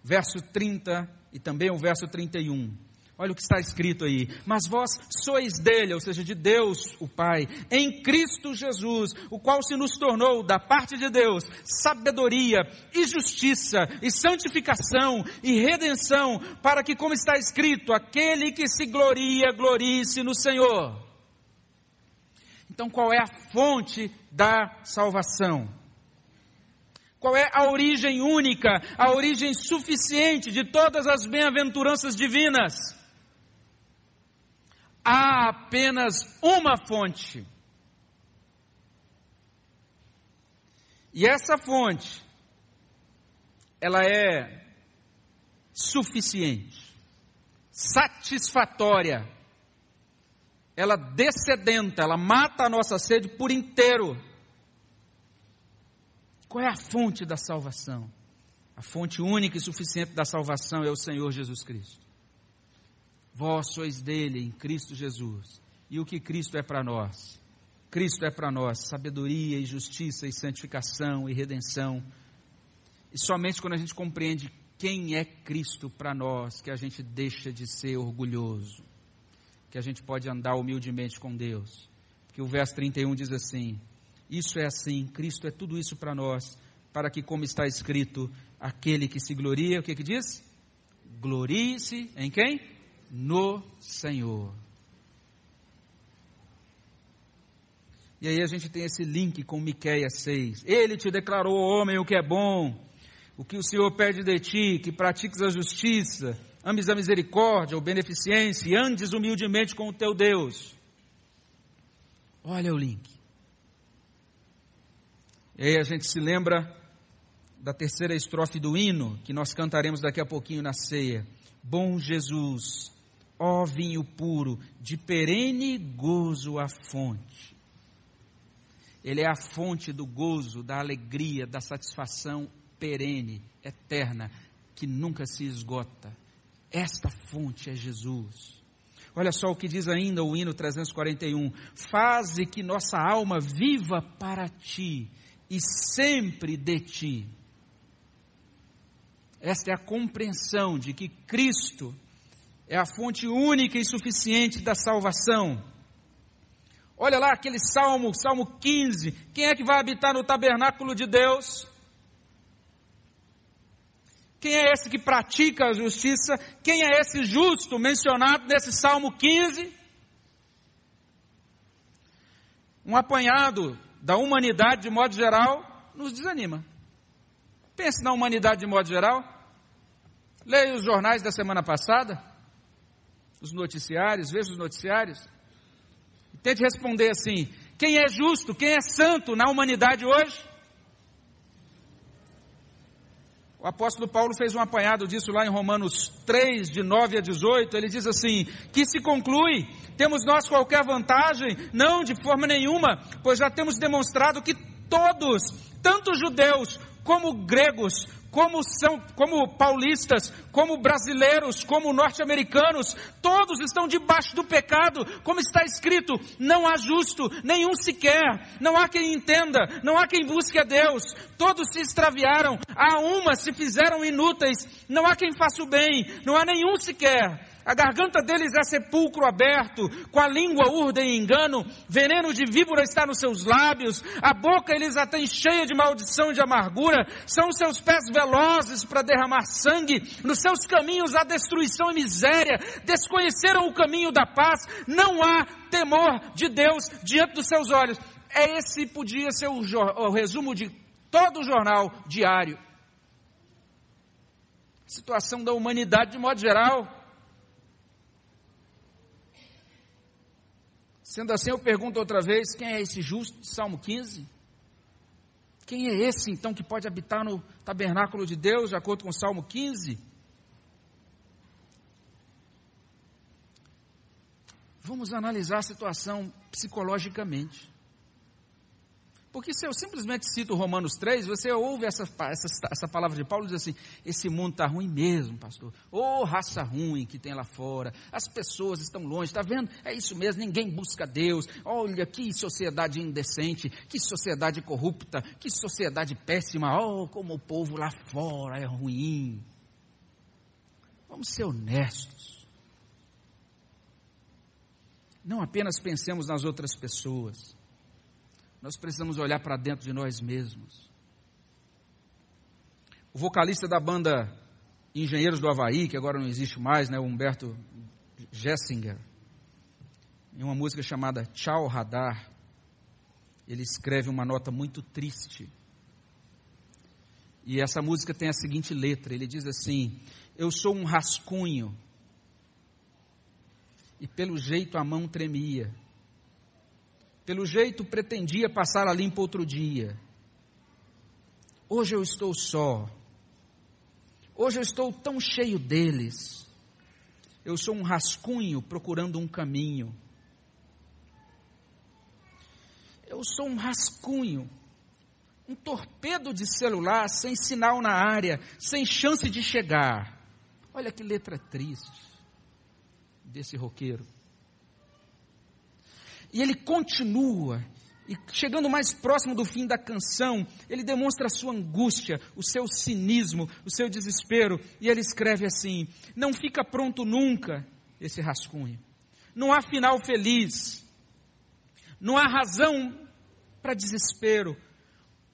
Verso 30 e também o verso 31. Olha o que está escrito aí. Mas vós sois dele, ou seja, de Deus, o Pai, em Cristo Jesus, o qual se nos tornou, da parte de Deus, sabedoria e justiça e santificação e redenção, para que, como está escrito, aquele que se gloria, glorie-se no Senhor. Então, qual é a fonte da salvação? Qual é a origem única, a origem suficiente de todas as bem-aventuranças divinas? Há apenas uma fonte. E essa fonte, ela é suficiente, satisfatória ela descedenta, ela mata a nossa sede por inteiro. Qual é a fonte da salvação? A fonte única e suficiente da salvação é o Senhor Jesus Cristo. Vós sois dele em Cristo Jesus. E o que Cristo é para nós? Cristo é para nós sabedoria e justiça e santificação e redenção. E somente quando a gente compreende quem é Cristo para nós que a gente deixa de ser orgulhoso que a gente pode andar humildemente com Deus. Porque o verso 31 diz assim: Isso é assim, Cristo é tudo isso para nós, para que, como está escrito, aquele que se gloria, o que que diz? Glorie-se em quem? No Senhor. E aí a gente tem esse link com Miqueias 6. Ele te declarou, homem, o que é bom, o que o Senhor pede de ti, que pratiques a justiça, ames a misericórdia ou beneficência e andes humildemente com o teu Deus. Olha o link. E aí a gente se lembra da terceira estrofe do hino, que nós cantaremos daqui a pouquinho na ceia. Bom Jesus, ó vinho puro, de perene gozo a fonte. Ele é a fonte do gozo, da alegria, da satisfação perene, eterna, que nunca se esgota. Esta fonte é Jesus. Olha só o que diz ainda o hino 341: Faze que nossa alma viva para ti e sempre de ti. Esta é a compreensão de que Cristo é a fonte única e suficiente da salvação. Olha lá aquele salmo, Salmo 15. Quem é que vai habitar no tabernáculo de Deus? Quem é esse que pratica a justiça? Quem é esse justo mencionado nesse Salmo 15? Um apanhado da humanidade de modo geral nos desanima. Pense na humanidade de modo geral. Leia os jornais da semana passada, os noticiários, veja os noticiários. E tente responder assim: quem é justo, quem é santo na humanidade hoje? O apóstolo Paulo fez um apanhado disso lá em Romanos 3, de 9 a 18. Ele diz assim: Que se conclui, temos nós qualquer vantagem? Não, de forma nenhuma, pois já temos demonstrado que todos, tanto judeus como gregos, como são, como paulistas, como brasileiros, como norte-americanos, todos estão debaixo do pecado, como está escrito, não há justo, nenhum sequer, não há quem entenda, não há quem busque a Deus, todos se extraviaram, a uma se fizeram inúteis, não há quem faça o bem, não há nenhum sequer. A garganta deles é sepulcro aberto, com a língua urdem engano, veneno de víbora está nos seus lábios, a boca eles a têm cheia de maldição e de amargura, são os seus pés velozes para derramar sangue, nos seus caminhos há destruição e miséria, desconheceram o caminho da paz, não há temor de Deus diante dos seus olhos. É esse podia ser o, o resumo de todo o jornal diário. Situação da humanidade de modo geral. Sendo assim, eu pergunto outra vez: quem é esse justo de Salmo 15? Quem é esse então que pode habitar no tabernáculo de Deus, de acordo com Salmo 15? Vamos analisar a situação psicologicamente. Porque se eu simplesmente cito Romanos 3, você ouve essa, essa, essa palavra de Paulo e diz assim: esse mundo está ruim mesmo, pastor. Ô oh, raça ruim que tem lá fora, as pessoas estão longe, está vendo? É isso mesmo, ninguém busca Deus. Olha que sociedade indecente, que sociedade corrupta, que sociedade péssima. Oh, como o povo lá fora é ruim. Vamos ser honestos. Não apenas pensemos nas outras pessoas nós precisamos olhar para dentro de nós mesmos. O vocalista da banda Engenheiros do Havaí, que agora não existe mais, né, Humberto Jessinger, em uma música chamada Tchau Radar, ele escreve uma nota muito triste. E essa música tem a seguinte letra: ele diz assim: Eu sou um rascunho, e pelo jeito a mão tremia. Pelo jeito, pretendia passar a limpo outro dia. Hoje eu estou só. Hoje eu estou tão cheio deles. Eu sou um rascunho procurando um caminho. Eu sou um rascunho, um torpedo de celular sem sinal na área, sem chance de chegar. Olha que letra triste desse roqueiro. E ele continua, e chegando mais próximo do fim da canção, ele demonstra a sua angústia, o seu cinismo, o seu desespero, e ele escreve assim: Não fica pronto nunca esse rascunho, não há final feliz, não há razão para desespero,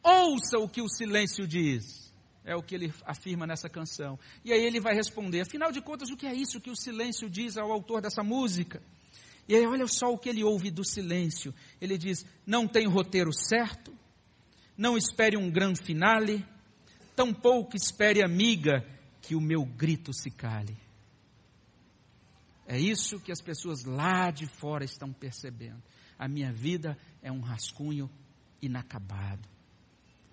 ouça o que o silêncio diz. É o que ele afirma nessa canção. E aí ele vai responder: afinal de contas, o que é isso que o silêncio diz ao autor dessa música? E aí, olha só o que ele ouve do silêncio. Ele diz: Não tem roteiro certo, não espere um grande finale, tampouco espere, amiga, que o meu grito se cale. É isso que as pessoas lá de fora estão percebendo. A minha vida é um rascunho inacabado.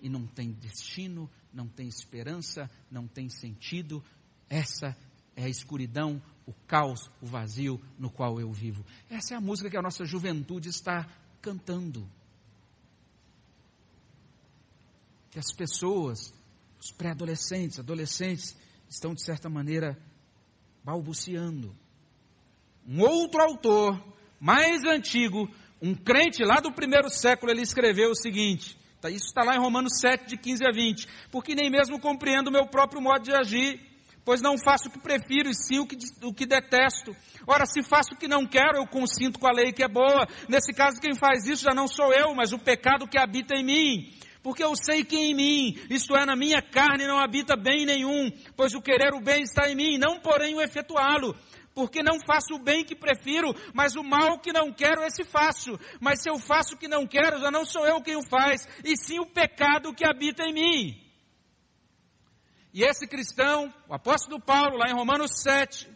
E não tem destino, não tem esperança, não tem sentido. Essa é a escuridão, o caos, o vazio no qual eu vivo. Essa é a música que a nossa juventude está cantando. Que as pessoas, os pré-adolescentes, adolescentes, estão de certa maneira balbuciando. Um outro autor, mais antigo, um crente lá do primeiro século, ele escreveu o seguinte: tá, isso está lá em Romanos 7, de 15 a 20. Porque nem mesmo compreendo o meu próprio modo de agir pois não faço o que prefiro, e sim o que, o que detesto. Ora, se faço o que não quero, eu consinto com a lei que é boa. Nesse caso, quem faz isso já não sou eu, mas o pecado que habita em mim. porque eu sei que em mim, isto é, na minha carne, não habita bem nenhum, pois o querer o bem está em mim, não porém o efetuá-lo. Porque não faço o bem que prefiro, mas o mal que não quero, esse faço. Mas se eu faço o que não quero, já não sou eu quem o faz, e sim o pecado que habita em mim. E esse cristão, o apóstolo Paulo, lá em Romanos 7,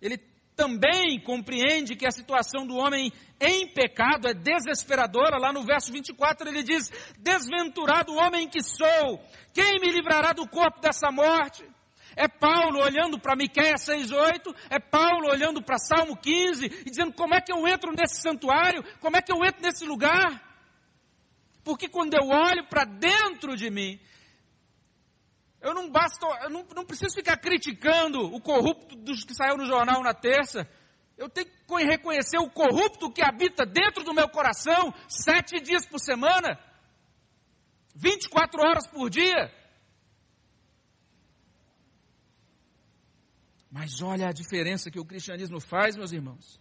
ele também compreende que a situação do homem em pecado é desesperadora. Lá no verso 24 ele diz: Desventurado homem que sou, quem me livrará do corpo dessa morte? É Paulo olhando para Miqueias 6:8, é Paulo olhando para Salmo 15 e dizendo: "Como é que eu entro nesse santuário? Como é que eu entro nesse lugar?" Porque quando eu olho para dentro de mim, eu não basta, eu não, não preciso ficar criticando o corrupto dos que saiu no jornal na terça. Eu tenho que reconhecer o corrupto que habita dentro do meu coração, sete dias por semana, 24 horas por dia. Mas olha a diferença que o cristianismo faz, meus irmãos.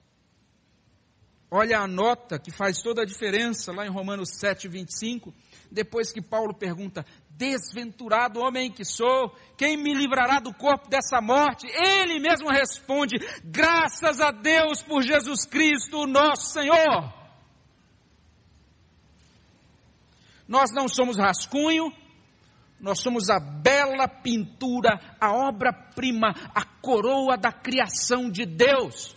Olha a nota que faz toda a diferença lá em Romanos 7, 25, depois que Paulo pergunta: Desventurado homem que sou, quem me livrará do corpo dessa morte? Ele mesmo responde: Graças a Deus por Jesus Cristo, nosso Senhor. Nós não somos rascunho, nós somos a bela pintura, a obra-prima, a coroa da criação de Deus.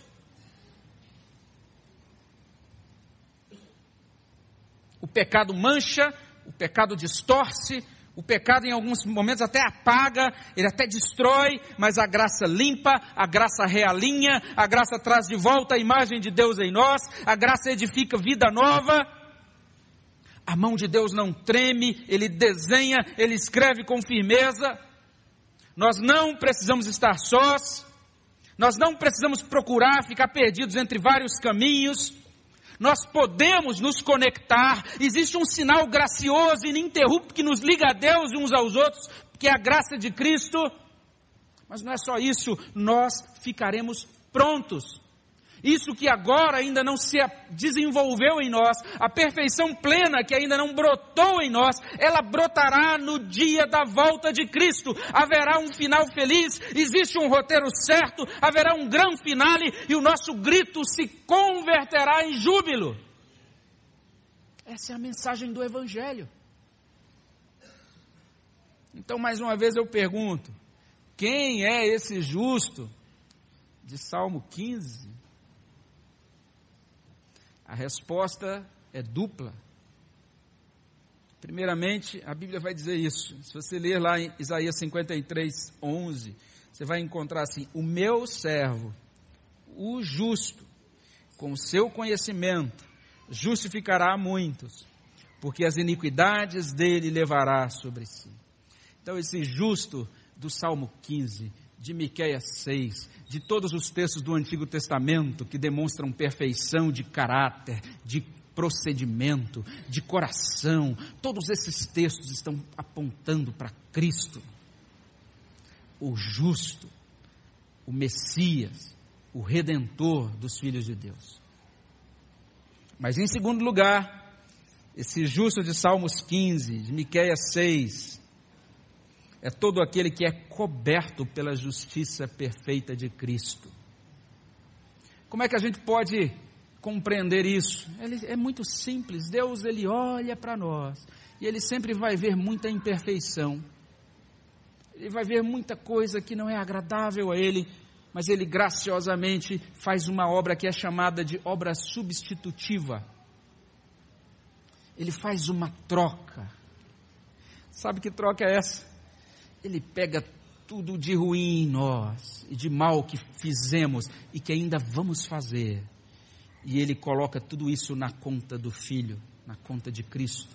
O pecado mancha, o pecado distorce, o pecado em alguns momentos até apaga, ele até destrói, mas a graça limpa, a graça realinha, a graça traz de volta a imagem de Deus em nós, a graça edifica vida nova. A mão de Deus não treme, ele desenha, ele escreve com firmeza. Nós não precisamos estar sós, nós não precisamos procurar ficar perdidos entre vários caminhos. Nós podemos nos conectar, existe um sinal gracioso e ininterrupto que nos liga a Deus e uns aos outros, que é a graça de Cristo. Mas não é só isso, nós ficaremos prontos isso que agora ainda não se desenvolveu em nós, a perfeição plena que ainda não brotou em nós, ela brotará no dia da volta de Cristo. Haverá um final feliz, existe um roteiro certo, haverá um grande finale e o nosso grito se converterá em júbilo. Essa é a mensagem do Evangelho. Então, mais uma vez eu pergunto: quem é esse justo de Salmo 15? A resposta é dupla. Primeiramente, a Bíblia vai dizer isso. Se você ler lá em Isaías 53, 11, você vai encontrar assim: O meu servo, o justo, com seu conhecimento, justificará muitos, porque as iniquidades dele levará sobre si. Então, esse justo do Salmo 15, de Miqueias 6, de todos os textos do Antigo Testamento que demonstram perfeição de caráter, de procedimento, de coração, todos esses textos estão apontando para Cristo, o justo, o Messias, o redentor dos filhos de Deus. Mas em segundo lugar, esse justo de Salmos 15, de Miqueias 6, é todo aquele que é coberto pela justiça perfeita de Cristo. Como é que a gente pode compreender isso? Ele, é muito simples. Deus ele olha para nós e ele sempre vai ver muita imperfeição. Ele vai ver muita coisa que não é agradável a ele, mas ele graciosamente faz uma obra que é chamada de obra substitutiva. Ele faz uma troca. Sabe que troca é essa? Ele pega tudo de ruim em nós e de mal que fizemos e que ainda vamos fazer. E ele coloca tudo isso na conta do Filho, na conta de Cristo.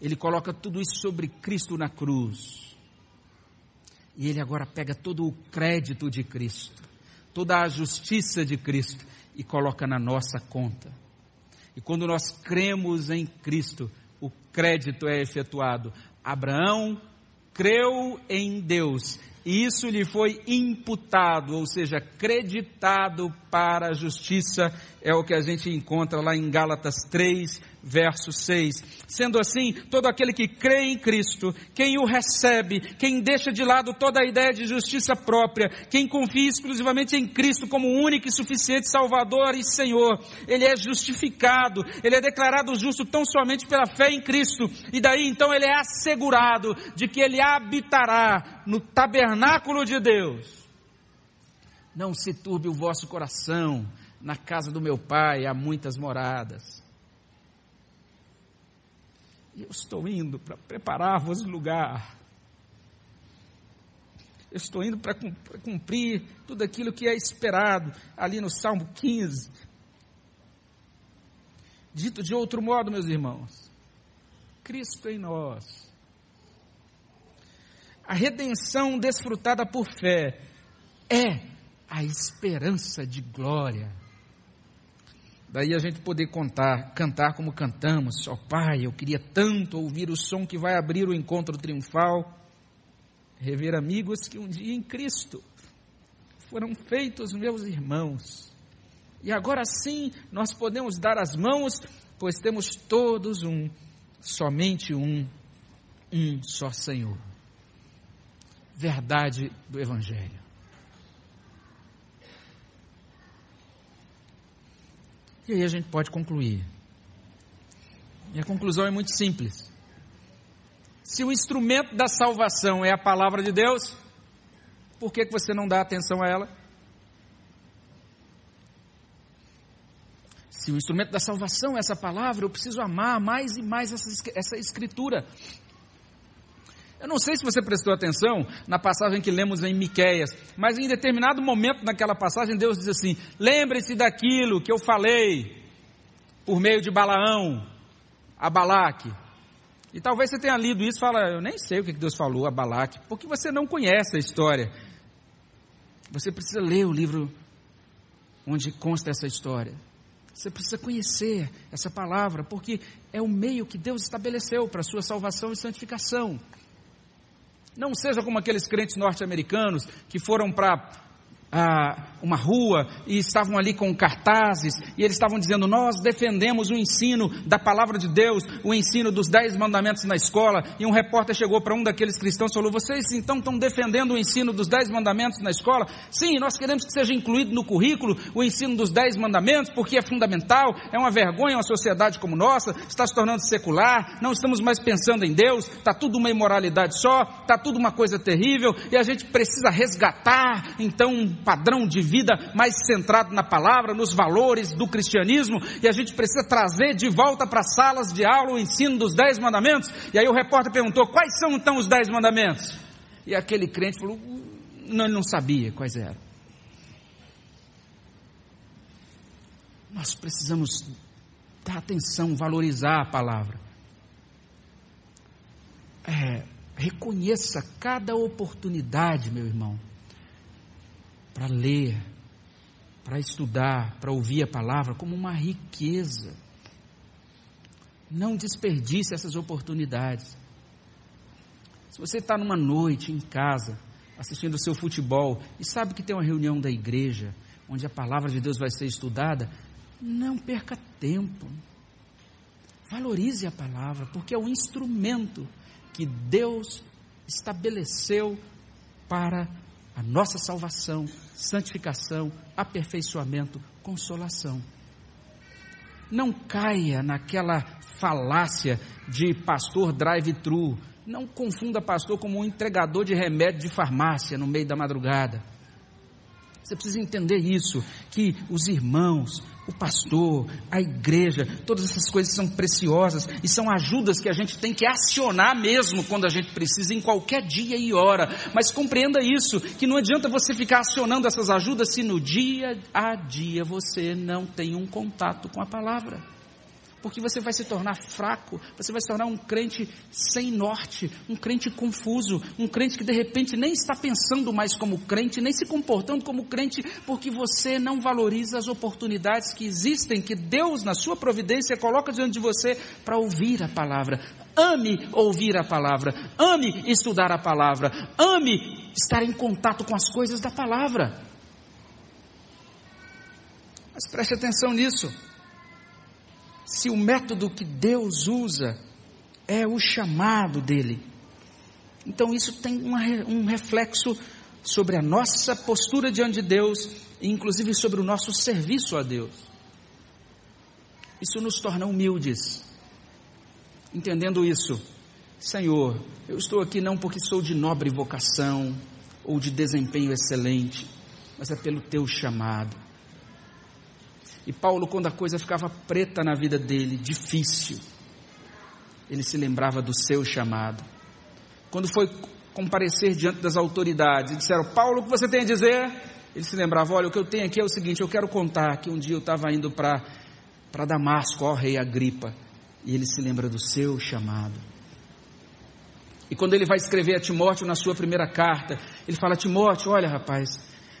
Ele coloca tudo isso sobre Cristo na cruz. E ele agora pega todo o crédito de Cristo, toda a justiça de Cristo e coloca na nossa conta. E quando nós cremos em Cristo, o crédito é efetuado. Abraão creu em Deus, e isso lhe foi imputado, ou seja, creditado para a justiça, é o que a gente encontra lá em Gálatas 3, verso 6. Sendo assim, todo aquele que crê em Cristo, quem o recebe, quem deixa de lado toda a ideia de justiça própria, quem confia exclusivamente em Cristo como único e suficiente Salvador e Senhor, ele é justificado, ele é declarado justo tão somente pela fé em Cristo, e daí então ele é assegurado de que ele habitará no tabernáculo de Deus. Não se turbe o vosso coração, na casa do meu pai há muitas moradas. Eu estou indo para preparar-vos lugar. Eu estou indo para cumprir tudo aquilo que é esperado ali no Salmo 15. Dito de outro modo, meus irmãos, Cristo em nós. A redenção desfrutada por fé é a esperança de glória. Daí a gente poder contar, cantar como cantamos. Ó oh, Pai, eu queria tanto ouvir o som que vai abrir o encontro triunfal, rever amigos que um dia em Cristo foram feitos meus irmãos. E agora sim nós podemos dar as mãos, pois temos todos um, somente um, um só Senhor. Verdade do Evangelho. E aí a gente pode concluir. E a conclusão é muito simples. Se o instrumento da salvação é a palavra de Deus, por que, que você não dá atenção a ela? Se o instrumento da salvação é essa palavra, eu preciso amar mais e mais essa, essa escritura. Eu não sei se você prestou atenção na passagem que lemos em Miqueias, mas em determinado momento naquela passagem Deus diz assim: "Lembre-se daquilo que eu falei por meio de Balaão a Balaque". E talvez você tenha lido isso e fala: "Eu nem sei o que Deus falou a Balaque", porque você não conhece a história. Você precisa ler o livro onde consta essa história. Você precisa conhecer essa palavra, porque é o meio que Deus estabeleceu para a sua salvação e santificação. Não seja como aqueles crentes norte-americanos que foram para ah, uma rua e estavam ali com cartazes e eles estavam dizendo: Nós defendemos o ensino da palavra de Deus, o ensino dos dez mandamentos na escola. E um repórter chegou para um daqueles cristãos e falou: Vocês então estão defendendo o ensino dos dez mandamentos na escola? Sim, nós queremos que seja incluído no currículo o ensino dos dez mandamentos, porque é fundamental, é uma vergonha uma sociedade como nossa, está se tornando secular, não estamos mais pensando em Deus, está tudo uma imoralidade só, está tudo uma coisa terrível e a gente precisa resgatar então padrão de vida mais centrado na palavra, nos valores do cristianismo, e a gente precisa trazer de volta para as salas de aula o ensino dos dez mandamentos. E aí o repórter perguntou: quais são então os dez mandamentos? E aquele crente falou: não, ele não sabia quais eram. Nós precisamos dar atenção, valorizar a palavra. É, reconheça cada oportunidade, meu irmão, para ler, para estudar, para ouvir a palavra como uma riqueza. Não desperdice essas oportunidades. Se você está numa noite em casa, assistindo o seu futebol, e sabe que tem uma reunião da igreja, onde a palavra de Deus vai ser estudada, não perca tempo. Valorize a palavra, porque é o instrumento que Deus estabeleceu para a nossa salvação, santificação, aperfeiçoamento, consolação. Não caia naquela falácia de pastor drive-thru. Não confunda pastor como um entregador de remédio de farmácia no meio da madrugada. Você precisa entender isso, que os irmãos, o pastor, a igreja, todas essas coisas são preciosas e são ajudas que a gente tem que acionar mesmo quando a gente precisa, em qualquer dia e hora. Mas compreenda isso, que não adianta você ficar acionando essas ajudas se no dia a dia você não tem um contato com a palavra porque você vai se tornar fraco, você vai se tornar um crente sem norte, um crente confuso, um crente que de repente nem está pensando mais como crente, nem se comportando como crente, porque você não valoriza as oportunidades que existem, que Deus, na sua providência, coloca diante de você para ouvir a palavra. Ame ouvir a palavra, ame estudar a palavra, ame estar em contato com as coisas da palavra. Mas preste atenção nisso. Se o método que Deus usa é o chamado dele. Então isso tem uma, um reflexo sobre a nossa postura diante de Deus e inclusive sobre o nosso serviço a Deus. Isso nos torna humildes. Entendendo isso, Senhor, eu estou aqui não porque sou de nobre vocação ou de desempenho excelente, mas é pelo teu chamado. E Paulo, quando a coisa ficava preta na vida dele, difícil, ele se lembrava do seu chamado. Quando foi comparecer diante das autoridades e disseram: Paulo, o que você tem a dizer? Ele se lembrava: Olha, o que eu tenho aqui é o seguinte, eu quero contar que um dia eu estava indo para Damasco, ó rei Agripa, e ele se lembra do seu chamado. E quando ele vai escrever a Timóteo na sua primeira carta, ele fala: Timóteo, olha rapaz,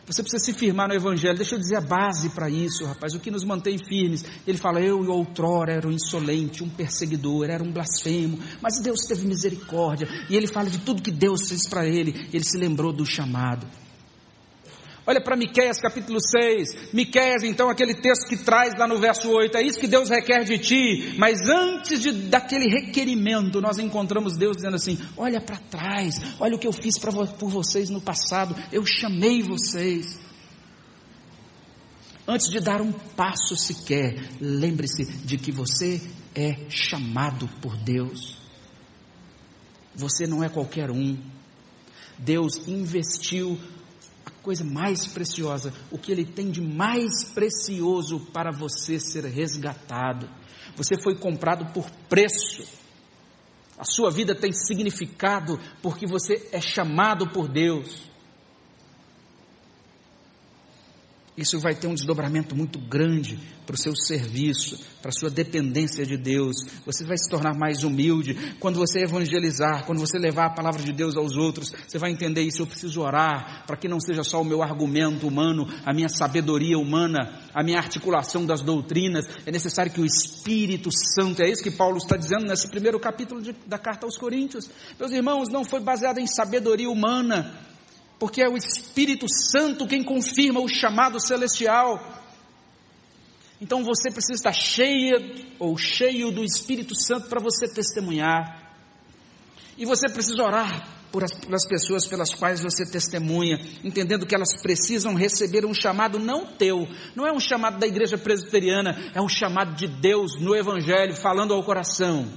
você precisa se firmar no Evangelho. Deixa eu dizer a base para isso, rapaz. O que nos mantém firmes. Ele fala: Eu outrora era um insolente, um perseguidor, era um blasfemo. Mas Deus teve misericórdia. E ele fala de tudo que Deus fez para ele. Ele se lembrou do chamado. Olha para Miqueias capítulo 6. Miqueias, então, aquele texto que traz lá no verso 8. É isso que Deus requer de ti. Mas antes de, daquele requerimento, nós encontramos Deus dizendo assim: Olha para trás, olha o que eu fiz pra, por vocês no passado. Eu chamei vocês. Antes de dar um passo sequer, lembre-se de que você é chamado por Deus. Você não é qualquer um. Deus investiu coisa mais preciosa, o que ele tem de mais precioso para você ser resgatado. Você foi comprado por preço. A sua vida tem significado porque você é chamado por Deus. Isso vai ter um desdobramento muito grande para o seu serviço, para a sua dependência de Deus. Você vai se tornar mais humilde. Quando você evangelizar, quando você levar a palavra de Deus aos outros, você vai entender isso. Eu preciso orar para que não seja só o meu argumento humano, a minha sabedoria humana, a minha articulação das doutrinas. É necessário que o Espírito Santo, é isso que Paulo está dizendo nesse primeiro capítulo de, da carta aos Coríntios. Meus irmãos, não foi baseado em sabedoria humana, porque é o Espírito Santo quem confirma o chamado celestial. Então você precisa estar cheia ou cheio do Espírito Santo para você testemunhar. E você precisa orar por as, pelas pessoas pelas quais você testemunha, entendendo que elas precisam receber um chamado não teu, não é um chamado da igreja presbiteriana, é um chamado de Deus no Evangelho, falando ao coração.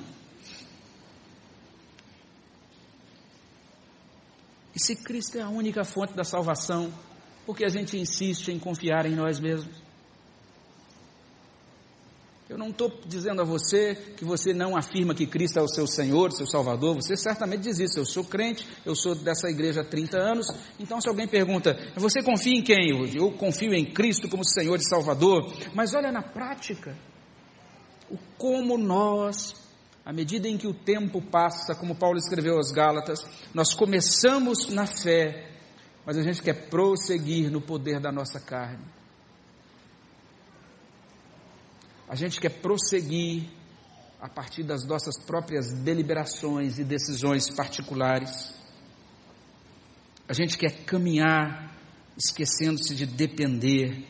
Se Cristo é a única fonte da salvação, por que a gente insiste em confiar em nós mesmos? Eu não estou dizendo a você que você não afirma que Cristo é o seu Senhor, seu Salvador, você certamente diz isso. Eu sou crente, eu sou dessa igreja há 30 anos, então se alguém pergunta, você confia em quem? Eu, confio em Cristo como Senhor e Salvador, mas olha na prática, o como nós à medida em que o tempo passa, como Paulo escreveu aos Gálatas, nós começamos na fé, mas a gente quer prosseguir no poder da nossa carne. A gente quer prosseguir a partir das nossas próprias deliberações e decisões particulares. A gente quer caminhar esquecendo-se de depender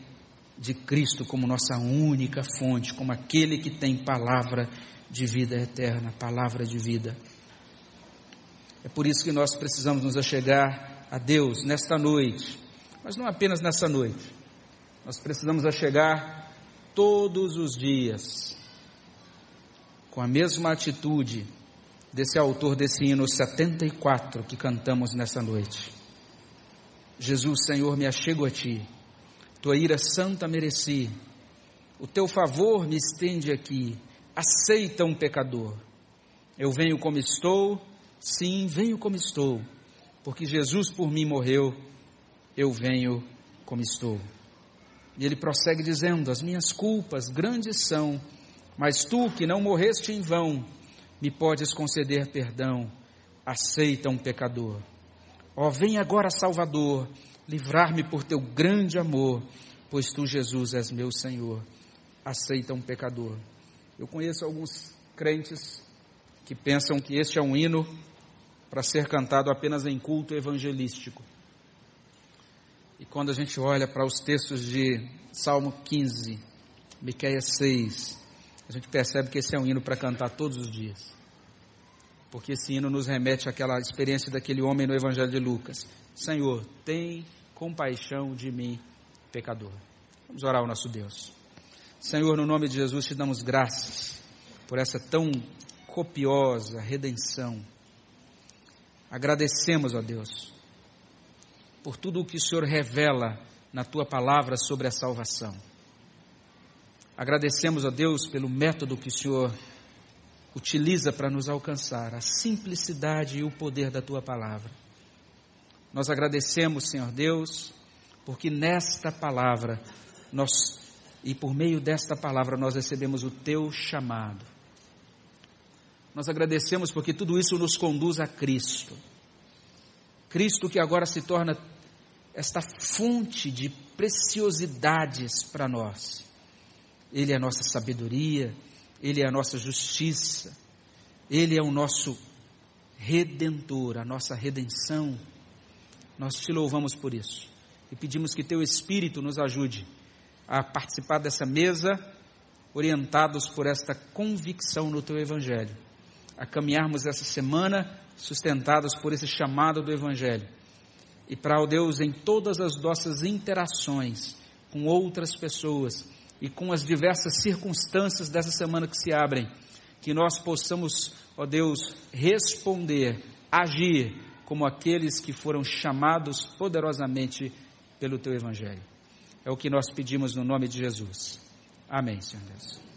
de Cristo como nossa única fonte, como aquele que tem palavra de vida eterna, palavra de vida. É por isso que nós precisamos nos achegar a Deus nesta noite, mas não apenas nessa noite. Nós precisamos achegar todos os dias, com a mesma atitude desse autor desse hino 74 que cantamos nessa noite. Jesus, Senhor, me achego a ti, tua ira santa mereci, o teu favor me estende aqui aceita um pecador. Eu venho como estou, sim, venho como estou, porque Jesus por mim morreu, eu venho como estou. E ele prossegue dizendo: As minhas culpas grandes são, mas tu que não morreste em vão, me podes conceder perdão. Aceita um pecador. Ó, vem agora, Salvador, livrar-me por teu grande amor, pois tu, Jesus, és meu Senhor. Aceita um pecador. Eu conheço alguns crentes que pensam que este é um hino para ser cantado apenas em culto evangelístico. E quando a gente olha para os textos de Salmo 15, Miqueias 6, a gente percebe que esse é um hino para cantar todos os dias. Porque esse hino nos remete àquela experiência daquele homem no Evangelho de Lucas. Senhor, tem compaixão de mim, pecador. Vamos orar ao nosso Deus. Senhor, no nome de Jesus, te damos graças por essa tão copiosa redenção. Agradecemos, ó Deus, por tudo o que o Senhor revela na tua palavra sobre a salvação. Agradecemos, ó Deus, pelo método que o Senhor utiliza para nos alcançar, a simplicidade e o poder da tua palavra. Nós agradecemos, Senhor Deus, porque nesta palavra nós e por meio desta palavra nós recebemos o teu chamado. Nós agradecemos porque tudo isso nos conduz a Cristo. Cristo que agora se torna esta fonte de preciosidades para nós. Ele é a nossa sabedoria, Ele é a nossa justiça, Ele é o nosso redentor, a nossa redenção. Nós te louvamos por isso e pedimos que Teu Espírito nos ajude a participar dessa mesa, orientados por esta convicção no Teu Evangelho, a caminharmos essa semana sustentados por esse chamado do Evangelho e para, ó Deus, em todas as nossas interações com outras pessoas e com as diversas circunstâncias dessa semana que se abrem, que nós possamos, ó Deus, responder, agir como aqueles que foram chamados poderosamente pelo Teu Evangelho. É o que nós pedimos no nome de Jesus. Amém, Senhor Deus.